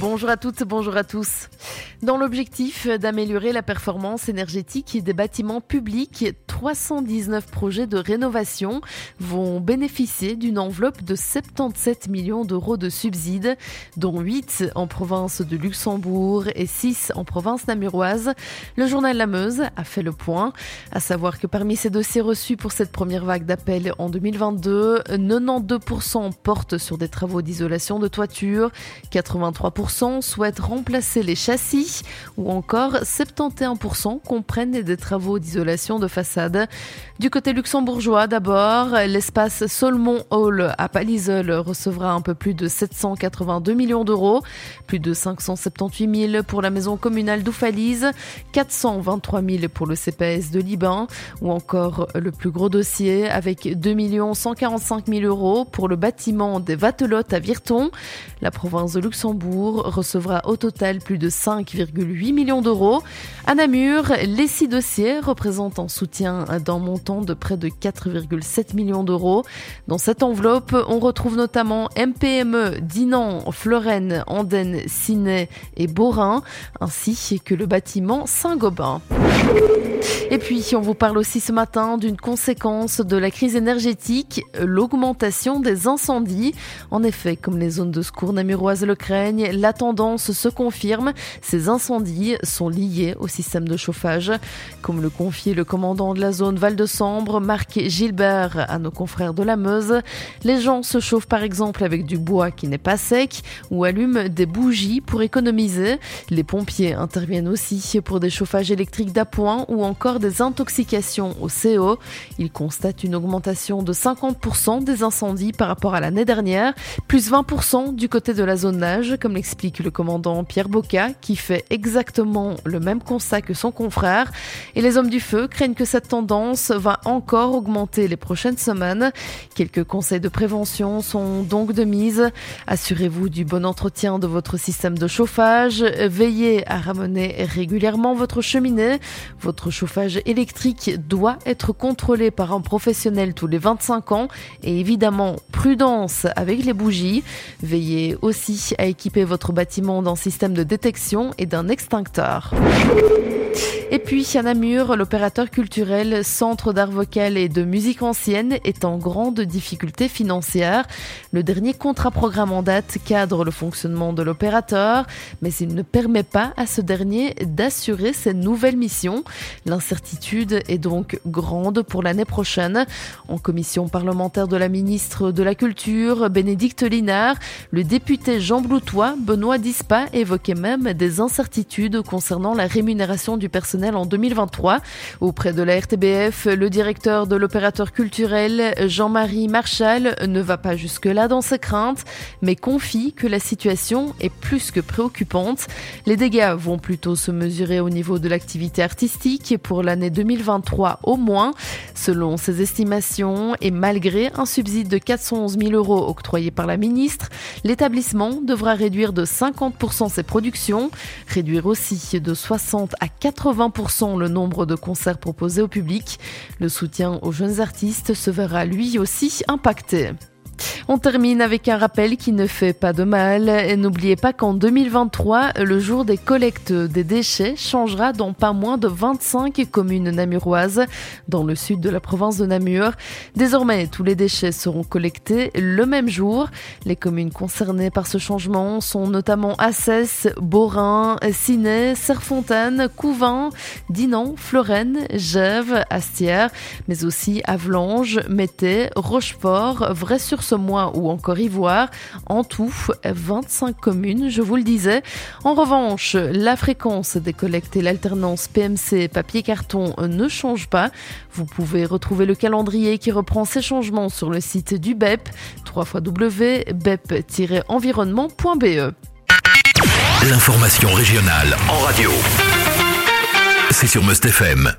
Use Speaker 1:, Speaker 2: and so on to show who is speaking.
Speaker 1: Bonjour à toutes, bonjour à tous. Dans l'objectif d'améliorer la performance énergétique des bâtiments publics, 319 projets de rénovation vont bénéficier d'une enveloppe de 77 millions d'euros de subsides, dont 8 en province de Luxembourg et 6 en province namuroise. Le journal La Meuse a fait le point, à savoir que parmi ces dossiers reçus pour cette première vague d'appels en 2022, 92% portent sur des travaux d'isolation de toiture, 83% souhaitent remplacer les châssis ou encore 71% comprennent des travaux d'isolation de façade. Du côté luxembourgeois d'abord, l'espace Solmon Hall à Palisol recevra un peu plus de 782 millions d'euros, plus de 578 000 pour la maison communale d'Oufalise, 423 000 pour le CPS de Liban ou encore le plus gros dossier avec 2 145 000 euros pour le bâtiment des Vatelottes à Virton. La province de Luxembourg recevra au total plus de 5,8 millions d'euros. À Namur, les six dossiers représentent un soutien d'un montant de près de 4,7 millions d'euros. Dans cette enveloppe, on retrouve notamment MPME, Dinan, Fleurenne, Andenne, Ciné et Borin, ainsi que le bâtiment Saint-Gobain. Et puis, on vous parle aussi ce matin d'une conséquence de la crise énergétique, l'augmentation des incendies. En effet, comme les zones de secours namuroises le craignent, la tendance se confirme. Ces incendies sont liés au système de chauffage. Comme le confie le commandant de la zone Val-de-Sambre, Marc Gilbert, à nos confrères de la Meuse, les gens se chauffent par exemple avec du bois qui n'est pas sec ou allument des bougies pour économiser. Les pompiers interviennent aussi pour des chauffages électriques d'appoint ou encore des intoxications au CO. Ils constatent une augmentation de 50% des incendies par rapport à l'année dernière, plus 20% du de la zone nage, comme explique le commandant Pierre Boca, qui fait exactement le même constat que son confrère. Et les hommes du feu craignent que cette tendance va encore augmenter les prochaines semaines. Quelques conseils de prévention sont donc de mise. Assurez-vous du bon entretien de votre système de chauffage. Veillez à ramener régulièrement votre cheminée. Votre chauffage électrique doit être contrôlé par un professionnel tous les 25 ans. Et évidemment, prudence avec les bougies. Veillez aussi à équiper votre bâtiment d'un système de détection et d'un extincteur. Et puis à Namur, l'opérateur culturel Centre d'art vocal et de musique ancienne est en grande difficulté financière. Le dernier contrat programme en date cadre le fonctionnement de l'opérateur, mais il ne permet pas à ce dernier d'assurer ses nouvelles missions. L'incertitude est donc grande pour l'année prochaine. En commission parlementaire de la ministre de la Culture, Bénédicte Linard, le député Jean Bloutois, Benoît Dispa évoquait même des incertitudes concernant la rémunération du personnel en 2023. Auprès de la RTBF, le directeur de l'opérateur culturel, Jean-Marie Marchal, ne va pas jusque-là dans ses craintes, mais confie que la situation est plus que préoccupante. Les dégâts vont plutôt se mesurer au niveau de l'activité artistique pour l'année 2023 au moins. Selon ses estimations et malgré un subside de 411 000 euros octroyé par la ministre, l'établissement devra réduire de 50% ses productions, réduire aussi de 60 à 80% le nombre de concerts proposés au public. Le soutien aux jeunes artistes se verra lui aussi impacté. On termine avec un rappel qui ne fait pas de mal. Et n'oubliez pas qu'en 2023, le jour des collectes des déchets changera dans pas moins de 25 communes namuroises dans le sud de la province de Namur. Désormais, tous les déchets seront collectés le même jour. Les communes concernées par ce changement sont notamment Assès, Borin, Ciné, Serfontaine, Couvin, Dinan, Florenne, Gève, Astière, mais aussi Avlange, Mété, Rochefort, Ou encore Ivoire. En tout, 25 communes, je vous le disais. En revanche, la fréquence des collectes et l'alternance PMC papier-carton ne changent pas. Vous pouvez retrouver le calendrier qui reprend ces changements sur le site du BEP, www.bep-environnement.be.
Speaker 2: L'information régionale en radio. C'est sur Must FM.